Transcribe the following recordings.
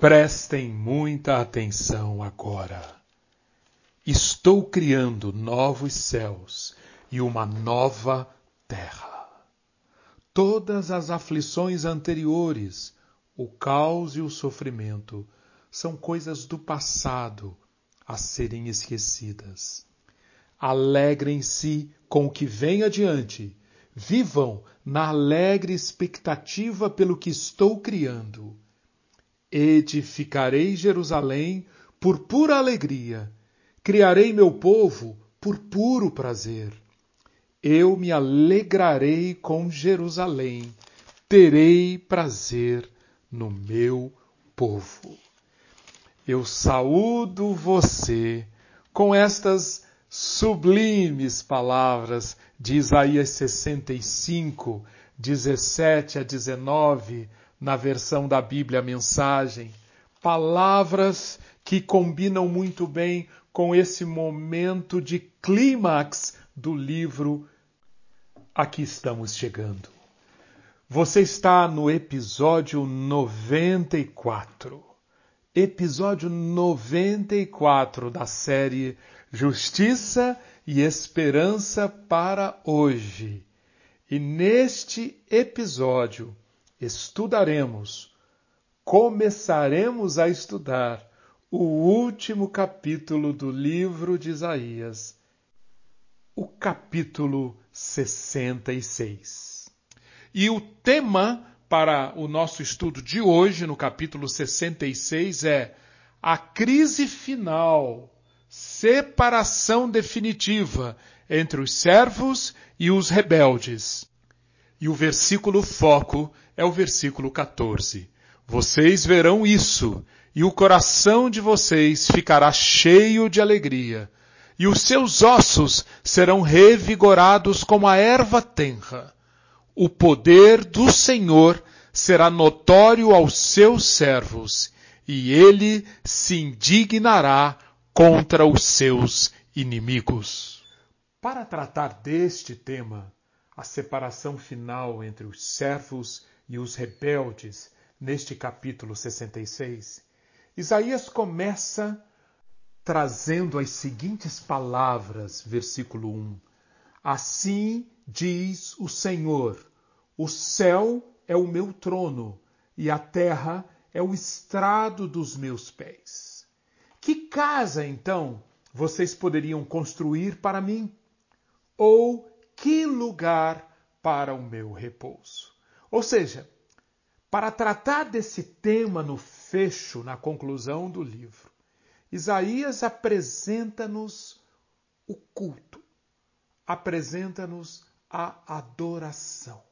Prestem muita atenção agora. Estou criando novos céus e uma nova terra. Todas as aflições anteriores, o caos e o sofrimento, são coisas do passado a serem esquecidas. Alegrem-se com o que vem adiante. Vivam na alegre expectativa pelo que estou criando Edificarei Jerusalém por pura alegria, criarei meu povo por puro prazer. Eu me alegrarei com Jerusalém, terei prazer no meu povo. Eu saúdo você com estas sublimes palavras de Isaías 65, 17 a 19, na versão da Bíblia Mensagem, palavras que combinam muito bem com esse momento de clímax do livro. Aqui estamos chegando. Você está no episódio 94. Episódio 94 da série Justiça e Esperança para hoje. E neste episódio, estudaremos, começaremos a estudar o último capítulo do livro de Isaías, o capítulo 66. E o tema para o nosso estudo de hoje, no capítulo 66, é a crise final, separação definitiva entre os servos e os rebeldes. E o versículo foco é o versículo 14. Vocês verão isso, e o coração de vocês ficará cheio de alegria, e os seus ossos serão revigorados como a erva tenra. O poder do Senhor será notório aos seus servos, e ele se indignará contra os seus inimigos. Para tratar deste tema, a separação final entre os servos e os rebeldes, neste capítulo 66, Isaías começa trazendo as seguintes palavras, versículo 1. Assim diz o Senhor: O céu é o meu trono e a terra é o estrado dos meus pés. Que casa, então, vocês poderiam construir para mim? Ou que lugar para o meu repouso. Ou seja, para tratar desse tema no fecho, na conclusão do livro, Isaías apresenta-nos o culto, apresenta-nos a adoração.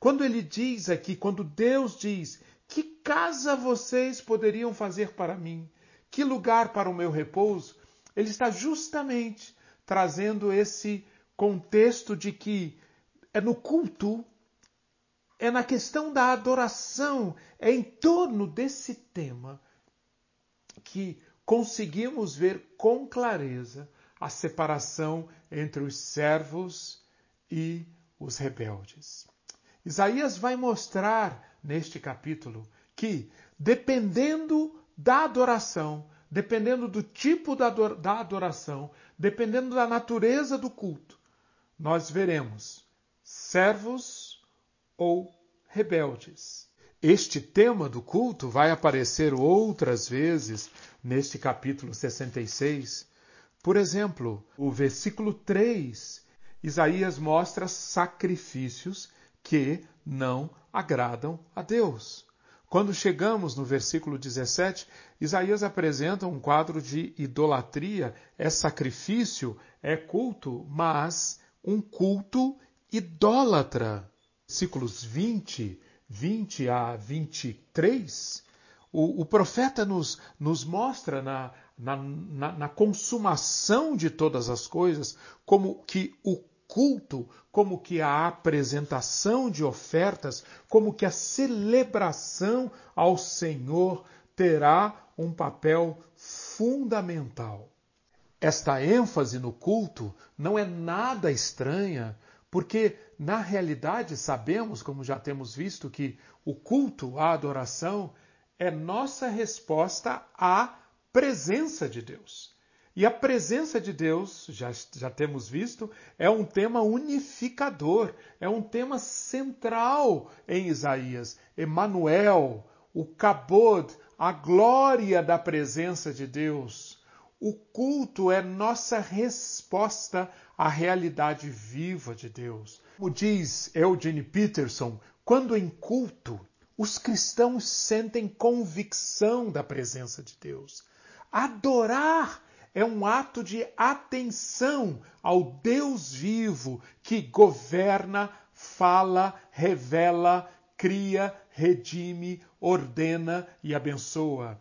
Quando ele diz aqui, quando Deus diz: Que casa vocês poderiam fazer para mim? Que lugar para o meu repouso? Ele está justamente trazendo esse contexto de que é no culto, é na questão da adoração, é em torno desse tema que conseguimos ver com clareza a separação entre os servos e os rebeldes. Isaías vai mostrar neste capítulo que, dependendo da adoração, dependendo do tipo da adoração, dependendo da natureza do culto, nós veremos servos ou rebeldes. Este tema do culto vai aparecer outras vezes neste capítulo 66. Por exemplo, o versículo 3, Isaías mostra sacrifícios que não agradam a Deus. Quando chegamos no versículo 17, Isaías apresenta um quadro de idolatria. É sacrifício, é culto, mas um culto idólatra. Versículos 20, 20 a 23, o, o profeta nos, nos mostra na, na, na, na consumação de todas as coisas como que o culto, como que a apresentação de ofertas, como que a celebração ao Senhor terá um papel fundamental. Esta ênfase no culto não é nada estranha, porque na realidade sabemos, como já temos visto, que o culto, a adoração, é nossa resposta à presença de Deus. E a presença de Deus, já, já temos visto, é um tema unificador, é um tema central em Isaías. Emmanuel, o Kabod, a glória da presença de Deus. O culto é nossa resposta à realidade viva de Deus. Como diz Eugene Peterson, quando em culto, os cristãos sentem convicção da presença de Deus. Adorar é um ato de atenção ao Deus vivo que governa, fala, revela, cria, redime, ordena e abençoa.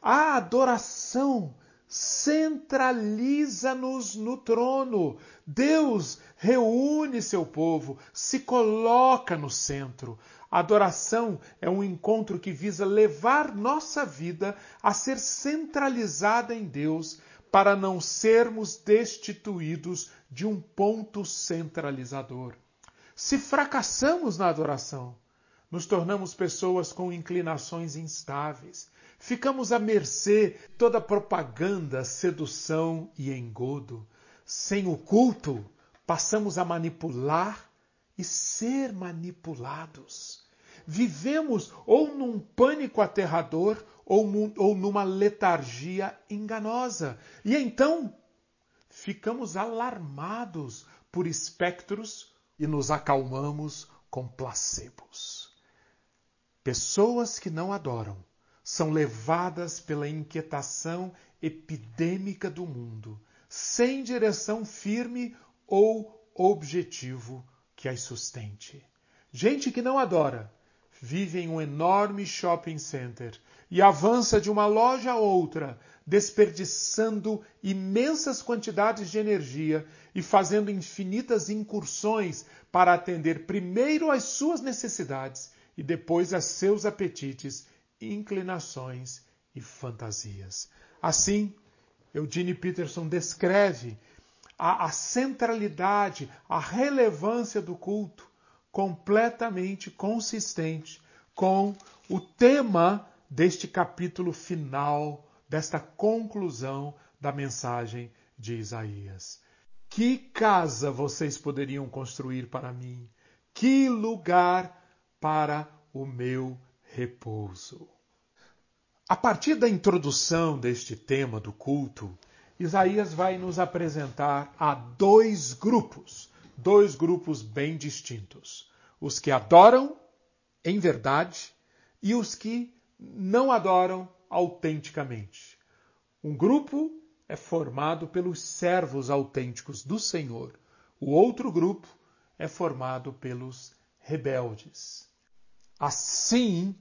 A adoração centraliza-nos no trono. Deus reúne seu povo, se coloca no centro. A adoração é um encontro que visa levar nossa vida a ser centralizada em Deus para não sermos destituídos de um ponto centralizador. Se fracassamos na adoração, nos tornamos pessoas com inclinações instáveis. Ficamos à mercê toda propaganda, sedução e engodo. Sem o culto, passamos a manipular e ser manipulados. Vivemos ou num pânico aterrador ou, ou numa letargia enganosa. E então ficamos alarmados por espectros e nos acalmamos com placebos. Pessoas que não adoram são levadas pela inquietação epidêmica do mundo, sem direção firme ou objetivo que as sustente. Gente que não adora vive em um enorme shopping center e avança de uma loja a outra, desperdiçando imensas quantidades de energia e fazendo infinitas incursões para atender primeiro às suas necessidades e depois a seus apetites, inclinações e fantasias. Assim, Eugene Peterson descreve a, a centralidade, a relevância do culto completamente consistente com o tema deste capítulo final, desta conclusão da mensagem de Isaías. Que casa vocês poderiam construir para mim? Que lugar para o meu repouso? A partir da introdução deste tema do culto, Isaías vai nos apresentar a dois grupos dois grupos bem distintos: os que adoram em verdade e os que não adoram autenticamente. Um grupo é formado pelos servos autênticos do Senhor, o outro grupo é formado pelos rebeldes. Assim,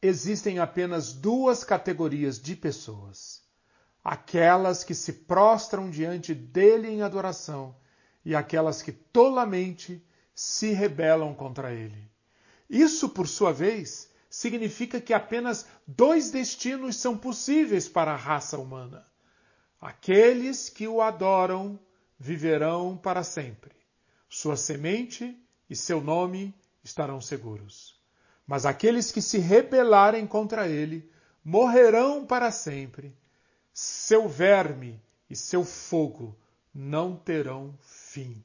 existem apenas duas categorias de pessoas: aquelas que se prostram diante dele em adoração e aquelas que tolamente se rebelam contra ele. Isso, por sua vez, significa que apenas dois destinos são possíveis para a raça humana. Aqueles que o adoram viverão para sempre. Sua semente e seu nome estarão seguros. Mas aqueles que se rebelarem contra ele morrerão para sempre. Seu verme e seu fogo não terão fim.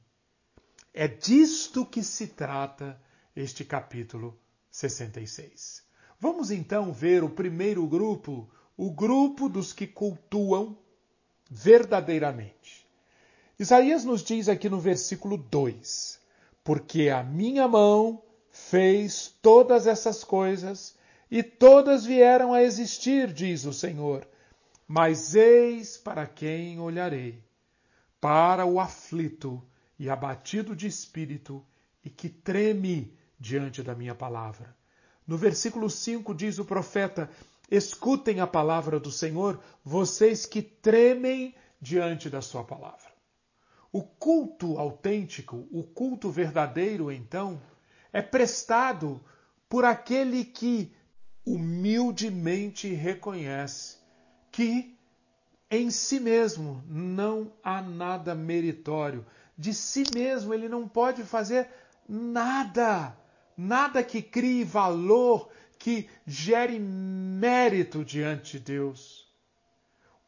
É disto que se trata este capítulo 66. Vamos então ver o primeiro grupo, o grupo dos que cultuam verdadeiramente. Isaías nos diz aqui no versículo 2: Porque a minha mão fez todas essas coisas e todas vieram a existir, diz o Senhor. Mas eis para quem olharei para o aflito e abatido de espírito e que treme diante da minha palavra. No versículo 5 diz o profeta: Escutem a palavra do Senhor, vocês que tremem diante da sua palavra. O culto autêntico, o culto verdadeiro, então, é prestado por aquele que humildemente reconhece que em si mesmo não há nada meritório. De si mesmo ele não pode fazer nada. Nada que crie valor, que gere mérito diante de Deus.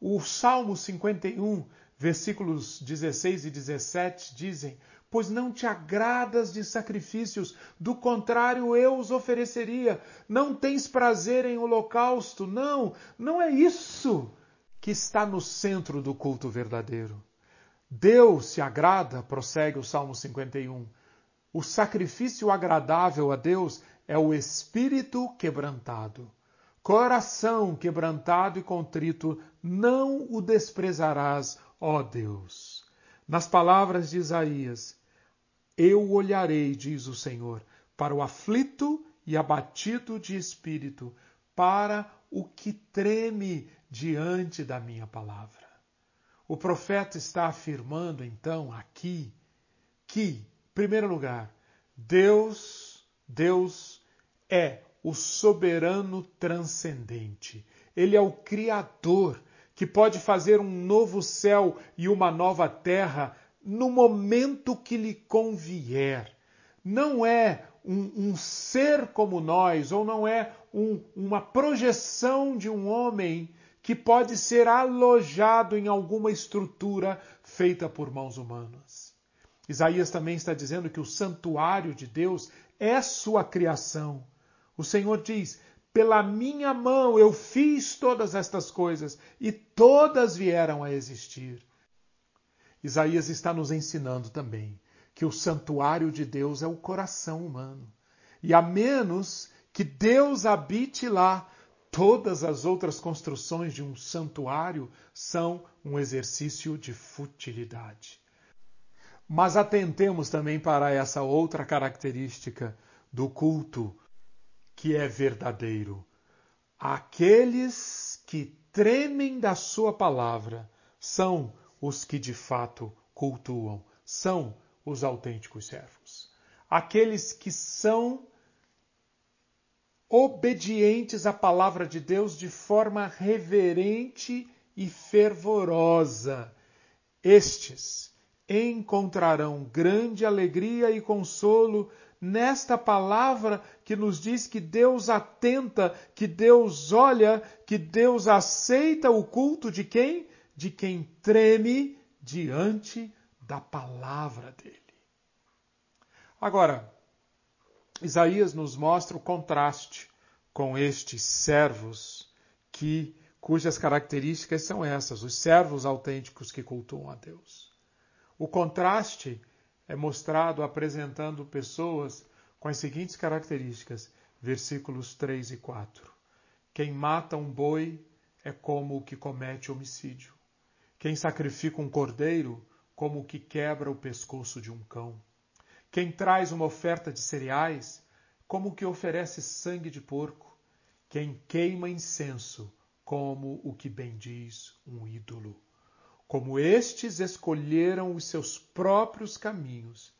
O Salmo 51, versículos 16 e 17 dizem: Pois não te agradas de sacrifícios, do contrário eu os ofereceria. Não tens prazer em holocausto. Não, não é isso que está no centro do culto verdadeiro. Deus se agrada, prossegue o Salmo 51. O sacrifício agradável a Deus é o espírito quebrantado. Coração quebrantado e contrito, não o desprezarás, ó Deus. Nas palavras de Isaías, eu olharei, diz o Senhor, para o aflito e abatido de espírito, para o que treme diante da minha palavra. O profeta está afirmando então aqui que, em primeiro lugar, Deus, Deus é o soberano transcendente. Ele é o criador que pode fazer um novo céu e uma nova terra no momento que lhe convier. Não é um, um ser como nós, ou não é um, uma projeção de um homem que pode ser alojado em alguma estrutura feita por mãos humanas. Isaías também está dizendo que o santuário de Deus é sua criação. O Senhor diz: pela minha mão eu fiz todas estas coisas e todas vieram a existir. Isaías está nos ensinando também que o santuário de Deus é o coração humano. E a menos que Deus habite lá, Todas as outras construções de um santuário são um exercício de futilidade. Mas atentemos também para essa outra característica do culto que é verdadeiro. Aqueles que tremem da Sua palavra são os que de fato cultuam, são os autênticos servos. Aqueles que são obedientes à palavra de Deus de forma reverente e fervorosa. Estes encontrarão grande alegria e consolo nesta palavra que nos diz que Deus atenta, que Deus olha, que Deus aceita o culto de quem? De quem treme diante da palavra dele. Agora, Isaías nos mostra o contraste com estes servos que cujas características são essas, os servos autênticos que cultuam a Deus. O contraste é mostrado apresentando pessoas com as seguintes características, versículos 3 e 4. Quem mata um boi é como o que comete homicídio. Quem sacrifica um cordeiro, como o que quebra o pescoço de um cão. Quem traz uma oferta de cereais, como o que oferece sangue de porco. Quem queima incenso, como o que bendiz um ídolo. Como estes escolheram os seus próprios caminhos,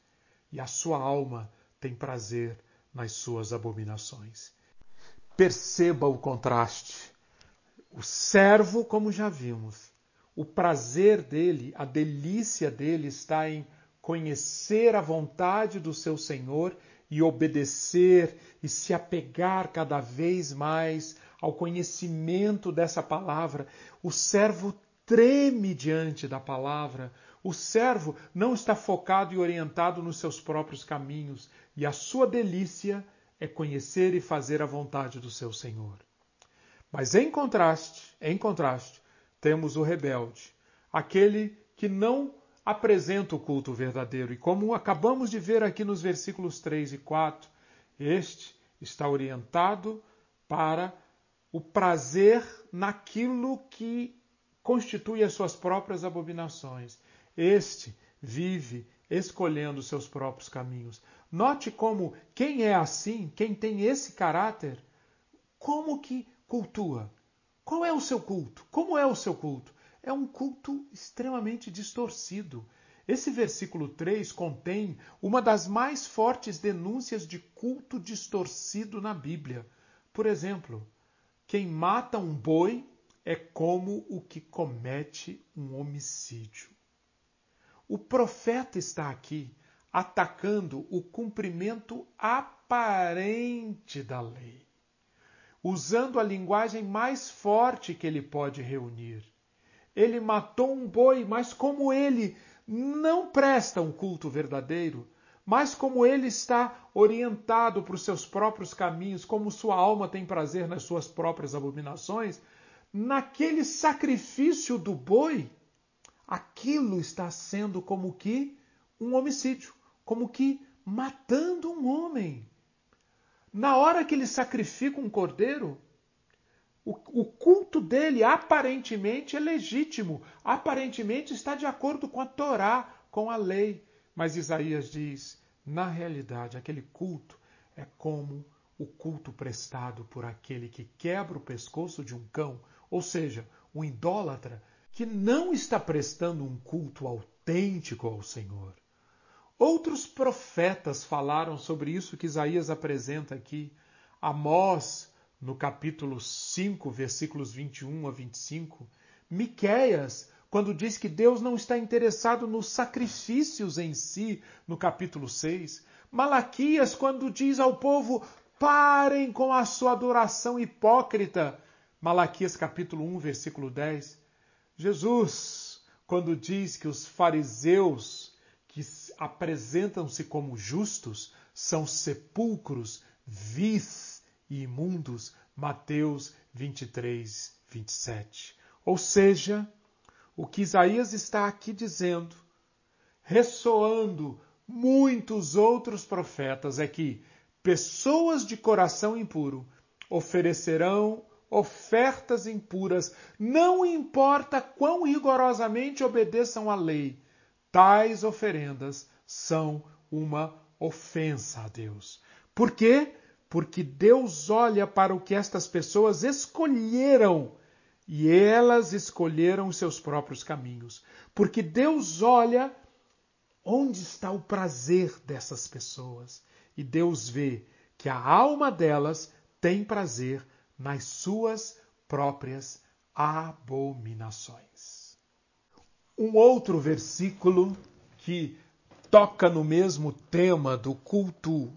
e a sua alma tem prazer nas suas abominações. Perceba o contraste. O servo, como já vimos, o prazer dele, a delícia dele está em conhecer a vontade do seu Senhor e obedecer e se apegar cada vez mais ao conhecimento dessa palavra. O servo treme diante da palavra. O servo não está focado e orientado nos seus próprios caminhos, e a sua delícia é conhecer e fazer a vontade do seu Senhor. Mas em contraste, em contraste, temos o rebelde, aquele que não apresenta o culto verdadeiro. E como acabamos de ver aqui nos versículos 3 e 4, este está orientado para o prazer naquilo que constitui as suas próprias abominações. Este vive escolhendo seus próprios caminhos. Note como quem é assim, quem tem esse caráter, como que cultua? Qual é o seu culto? Como é o seu culto? é um culto extremamente distorcido. Esse versículo 3 contém uma das mais fortes denúncias de culto distorcido na Bíblia. Por exemplo, quem mata um boi é como o que comete um homicídio. O profeta está aqui atacando o cumprimento aparente da lei. Usando a linguagem mais forte que ele pode reunir. Ele matou um boi, mas como ele não presta um culto verdadeiro, mas como ele está orientado para os seus próprios caminhos, como sua alma tem prazer nas suas próprias abominações, naquele sacrifício do boi, aquilo está sendo como que um homicídio, como que matando um homem. Na hora que ele sacrifica um cordeiro, o, o, culto dele aparentemente é legítimo, aparentemente está de acordo com a Torá, com a lei. Mas Isaías diz: na realidade, aquele culto é como o culto prestado por aquele que quebra o pescoço de um cão, ou seja, um idólatra que não está prestando um culto autêntico ao Senhor. Outros profetas falaram sobre isso que Isaías apresenta aqui. Amós no capítulo 5, versículos 21 a 25, Miqueias, quando diz que Deus não está interessado nos sacrifícios em si, no capítulo 6, Malaquias, quando diz ao povo: parem com a sua adoração hipócrita, Malaquias capítulo 1, versículo 10. Jesus, quando diz que os fariseus que apresentam-se como justos são sepulcros vis e imundos, Mateus 23, 27. Ou seja, o que Isaías está aqui dizendo, ressoando muitos outros profetas, é que pessoas de coração impuro oferecerão ofertas impuras, não importa quão rigorosamente obedeçam à lei, tais oferendas são uma ofensa a Deus. Por quê? porque Deus olha para o que estas pessoas escolheram e elas escolheram os seus próprios caminhos. Porque Deus olha onde está o prazer dessas pessoas e Deus vê que a alma delas tem prazer nas suas próprias abominações. Um outro versículo que toca no mesmo tema do culto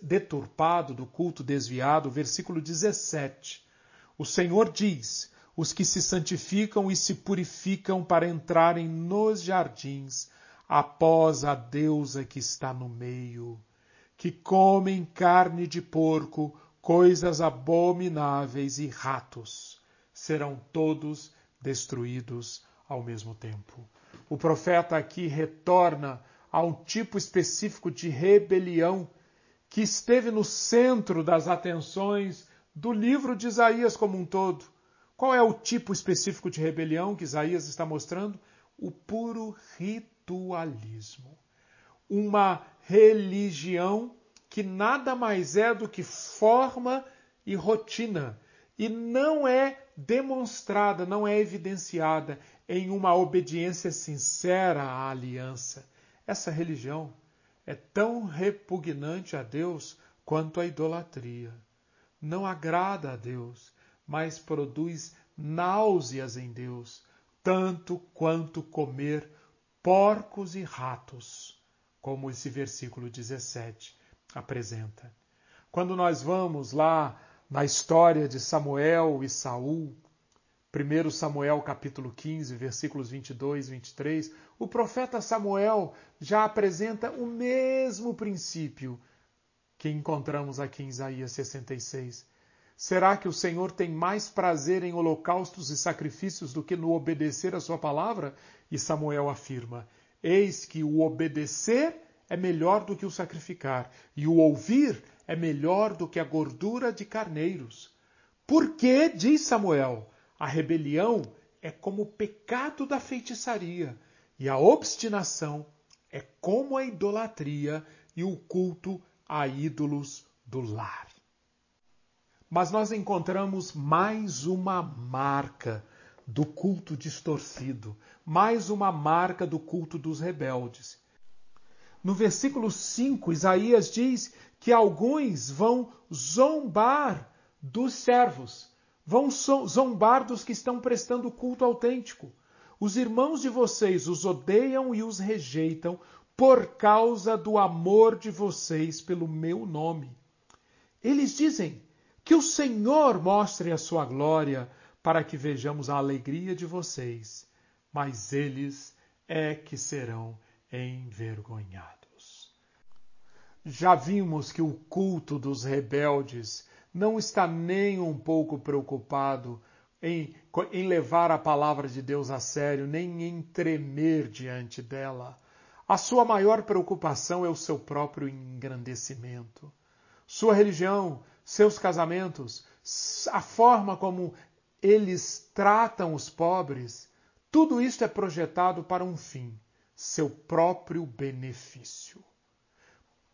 deturpado, do culto desviado, versículo 17. O Senhor diz: Os que se santificam e se purificam para entrarem nos jardins, após a deusa que está no meio, que comem carne de porco, coisas abomináveis e ratos, serão todos destruídos ao mesmo tempo. O profeta aqui retorna a um tipo específico de rebelião que esteve no centro das atenções do livro de Isaías como um todo. Qual é o tipo específico de rebelião que Isaías está mostrando? O puro ritualismo. Uma religião que nada mais é do que forma e rotina e não é demonstrada, não é evidenciada em uma obediência sincera à aliança. Essa religião é tão repugnante a Deus quanto a idolatria. Não agrada a Deus, mas produz náuseas em Deus, tanto quanto comer porcos e ratos, como esse versículo 17 apresenta. Quando nós vamos lá na história de Samuel e Saul, 1 Samuel capítulo 15, versículos 22 e 23, o profeta Samuel já apresenta o mesmo princípio que encontramos aqui em Isaías 66. Será que o Senhor tem mais prazer em holocaustos e sacrifícios do que no obedecer a sua palavra? E Samuel afirma: Eis que o obedecer é melhor do que o sacrificar, e o ouvir é melhor do que a gordura de carneiros. Por que, diz Samuel, a rebelião é como o pecado da feitiçaria, e a obstinação é como a idolatria e o culto a ídolos do lar. Mas nós encontramos mais uma marca do culto distorcido, mais uma marca do culto dos rebeldes. No versículo 5, Isaías diz que alguns vão zombar dos servos vão zombar dos que estão prestando culto autêntico. Os irmãos de vocês os odeiam e os rejeitam por causa do amor de vocês pelo meu nome. Eles dizem: Que o Senhor mostre a sua glória para que vejamos a alegria de vocês, mas eles é que serão envergonhados. Já vimos que o culto dos rebeldes não está nem um pouco preocupado em, em levar a palavra de Deus a sério, nem em tremer diante dela. A sua maior preocupação é o seu próprio engrandecimento. Sua religião, seus casamentos, a forma como eles tratam os pobres, tudo isto é projetado para um fim, seu próprio benefício.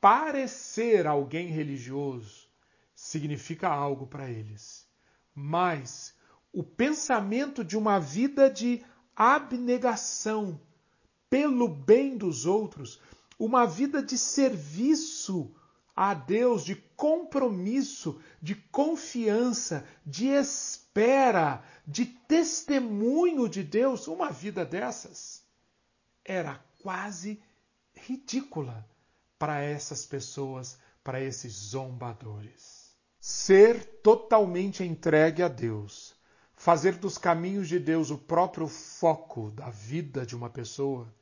Parecer alguém religioso significa algo para eles, mas o pensamento de uma vida de abnegação pelo bem dos outros, uma vida de serviço a Deus, de compromisso, de confiança, de espera, de testemunho de Deus, uma vida dessas era quase ridícula para essas pessoas, para esses zombadores. Ser totalmente entregue a Deus fazer dos caminhos de Deus o próprio foco da vida de uma pessoa,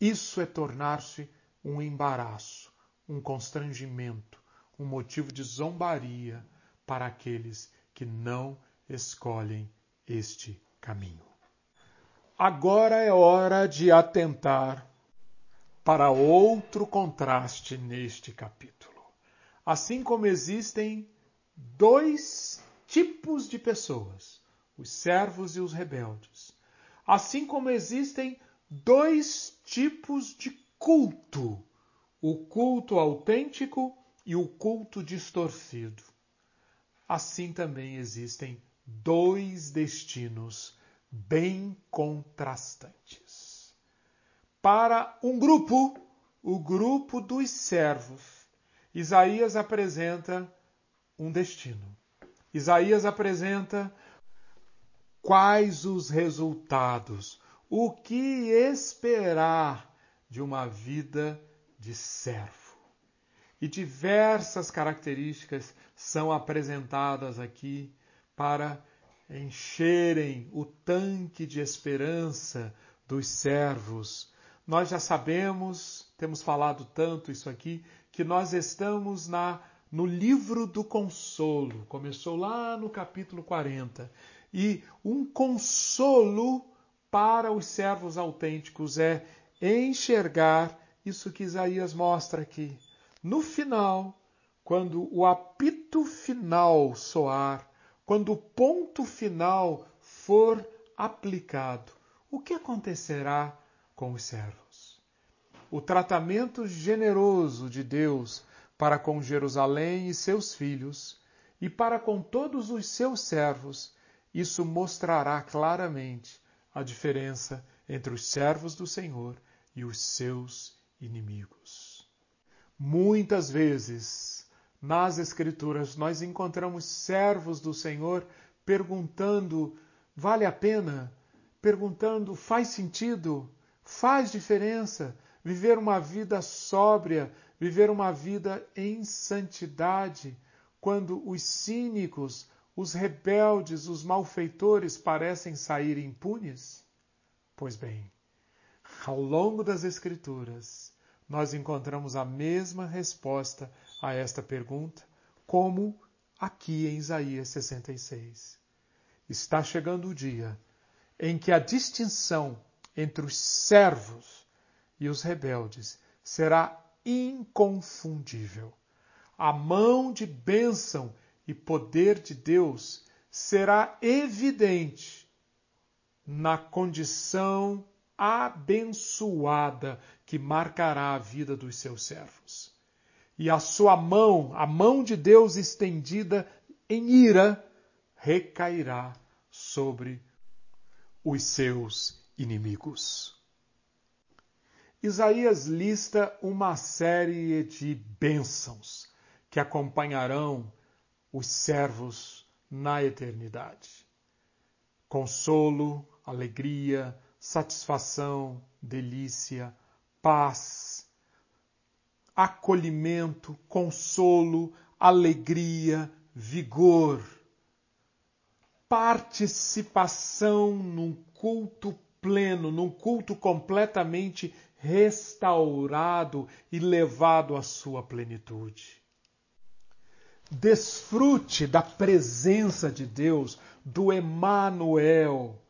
isso é tornar-se um embaraço, um constrangimento, um motivo de zombaria para aqueles que não escolhem este caminho. Agora é hora de atentar para outro contraste neste capítulo. Assim como existem dois tipos de pessoas, os servos e os rebeldes. Assim como existem dois tipos de culto: o culto autêntico e o culto distorcido. Assim também existem dois destinos bem contrastantes. Para um grupo, o grupo dos servos, Isaías apresenta um destino. Isaías apresenta quais os resultados, o que esperar de uma vida de servo. E diversas características são apresentadas aqui para encherem o tanque de esperança dos servos. Nós já sabemos, temos falado tanto isso aqui, que nós estamos na no livro do consolo. Começou lá no capítulo 40 e um consolo para os servos autênticos é enxergar isso que Isaías mostra aqui. No final, quando o apito final soar, quando o ponto final for aplicado, o que acontecerá com os servos? O tratamento generoso de Deus para com Jerusalém e seus filhos e para com todos os seus servos isso mostrará claramente a diferença entre os servos do Senhor e os seus inimigos. Muitas vezes, nas Escrituras, nós encontramos servos do Senhor perguntando: vale a pena? Perguntando: faz sentido? Faz diferença? Viver uma vida sóbria, viver uma vida em santidade, quando os cínicos, os rebeldes, os malfeitores parecem sair impunes? Pois bem, ao longo das Escrituras, nós encontramos a mesma resposta a esta pergunta, como aqui em Isaías 66. Está chegando o dia em que a distinção entre os servos e os rebeldes será inconfundível. A mão de bênção e poder de Deus será evidente na condição abençoada que marcará a vida dos seus servos. E a sua mão, a mão de Deus estendida em ira, recairá sobre os seus inimigos. Isaías lista uma série de bênçãos que acompanharão os servos na eternidade. Consolo, alegria, satisfação, delícia, paz, acolhimento, consolo, alegria, vigor, participação num culto pleno, num culto completamente restaurado e levado à sua plenitude. Desfrute da presença de Deus, do Emanuel,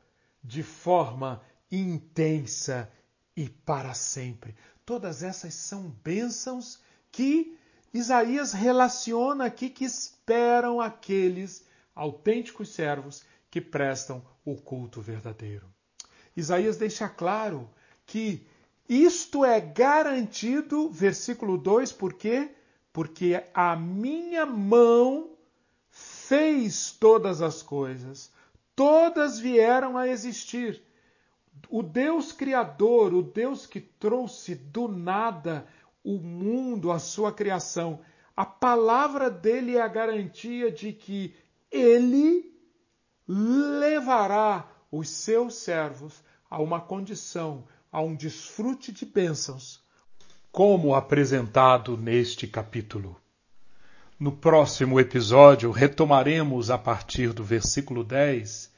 de forma intensa e para sempre. Todas essas são bênçãos que Isaías relaciona aqui que esperam aqueles autênticos servos que prestam o culto verdadeiro. Isaías deixa claro que isto é garantido, versículo 2, por quê? Porque a minha mão fez todas as coisas, todas vieram a existir. O Deus Criador, o Deus que trouxe do nada o mundo, a sua criação, a palavra dele é a garantia de que ele levará os seus servos a uma condição, a um desfrute de bênçãos, como apresentado neste capítulo. No próximo episódio, retomaremos a partir do versículo 10,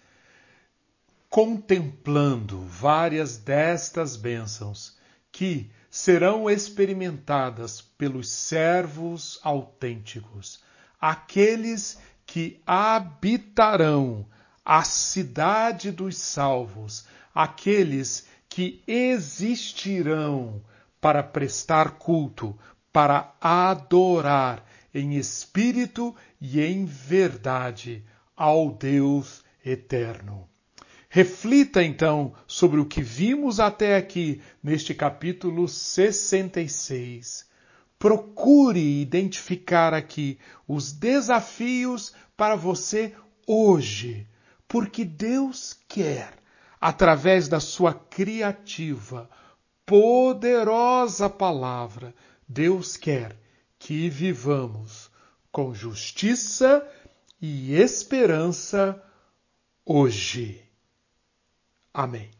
contemplando várias destas bênçãos que serão experimentadas pelos servos autênticos, aqueles que habitarão a cidade dos salvos, aqueles que existirão para prestar culto, para adorar em espírito e em verdade ao Deus eterno. Reflita então sobre o que vimos até aqui neste capítulo 66. Procure identificar aqui os desafios para você hoje, porque Deus quer, através da sua criativa, poderosa palavra, Deus quer que vivamos com justiça e esperança hoje. Amém.